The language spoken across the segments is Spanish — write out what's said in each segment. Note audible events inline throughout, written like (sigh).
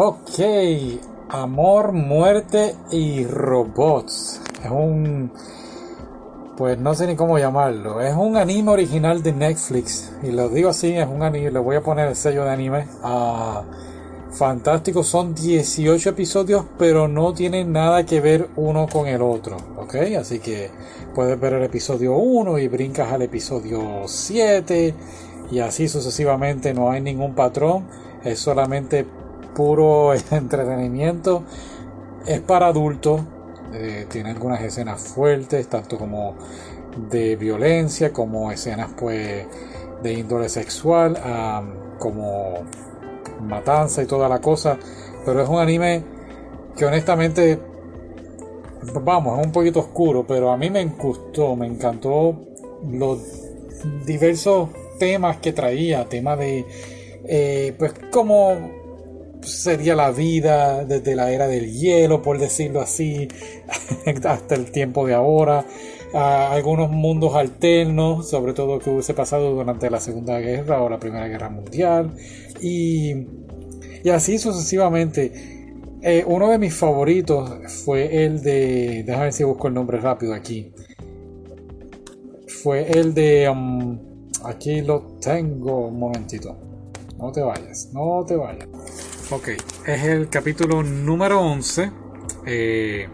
Ok, Amor, Muerte y Robots. Es un... Pues no sé ni cómo llamarlo. Es un anime original de Netflix. Y lo digo así, es un anime. Le voy a poner el sello de anime. Ah, fantástico. Son 18 episodios, pero no tienen nada que ver uno con el otro. ¿Ok? Así que puedes ver el episodio 1 y brincas al episodio 7. Y así sucesivamente. No hay ningún patrón. Es solamente puro (laughs) entretenimiento. Es para adultos. Eh, tiene algunas escenas fuertes, tanto como de violencia, como escenas pues de índole sexual, como matanza y toda la cosa. Pero es un anime que honestamente, vamos, es un poquito oscuro, pero a mí me gustó, me encantó los diversos temas que traía, temas de, eh, pues como sería la vida desde la era del hielo, por decirlo así, (laughs) hasta el tiempo de ahora. algunos mundos alternos, sobre todo que hubiese pasado durante la Segunda Guerra o la Primera Guerra Mundial. Y, y así sucesivamente. Eh, uno de mis favoritos fue el de. Déjame ver si busco el nombre rápido aquí. Fue el de. Um, aquí lo tengo. Un momentito. No te vayas, no te vayas. Ok, es el capítulo número 11. Eh,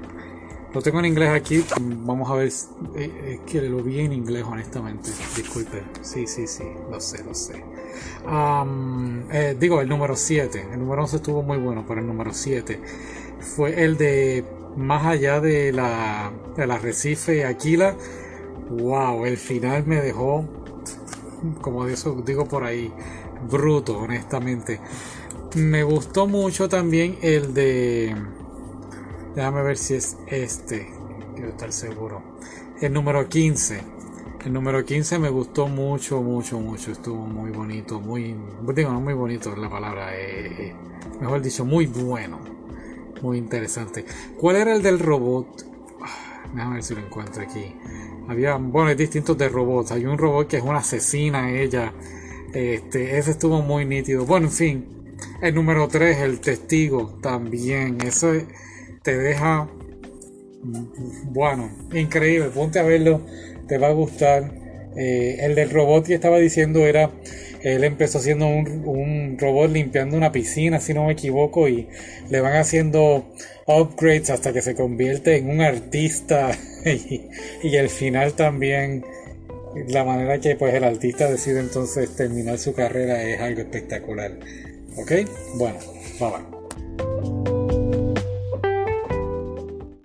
lo tengo en inglés aquí. Vamos a ver. Eh, que lo vi en inglés, honestamente. Disculpe. Sí, sí, sí. Lo sé, lo sé. Eh, digo, el número 7. El número 11 estuvo muy bueno, pero el número 7 fue el de Más allá de la, del arrecife Aquila. Wow, el final me dejó, como digo por ahí, bruto, honestamente. Me gustó mucho también el de. Déjame ver si es este. Quiero estar seguro. El número 15. El número 15 me gustó mucho, mucho, mucho. Estuvo muy bonito, muy. Digo, no muy bonito es la palabra. Eh, eh, mejor dicho, muy bueno. Muy interesante. ¿Cuál era el del robot? Ah, déjame ver si lo encuentro aquí. Había, bueno, hay distintos de robots. Hay un robot que es una asesina, ella. Este, ese estuvo muy nítido. Bueno, en fin, el número 3, el testigo, también. Eso te deja, bueno, increíble. Ponte a verlo, te va a gustar. Eh, el del robot que estaba diciendo era, él empezó haciendo un, robot limpiando una piscina, si no me equivoco, y le van haciendo upgrades hasta que se convierte en un artista. (laughs) y, y el final también la manera que pues el artista decide entonces terminar su carrera es algo espectacular. ¿Ok? Bueno, bye bye.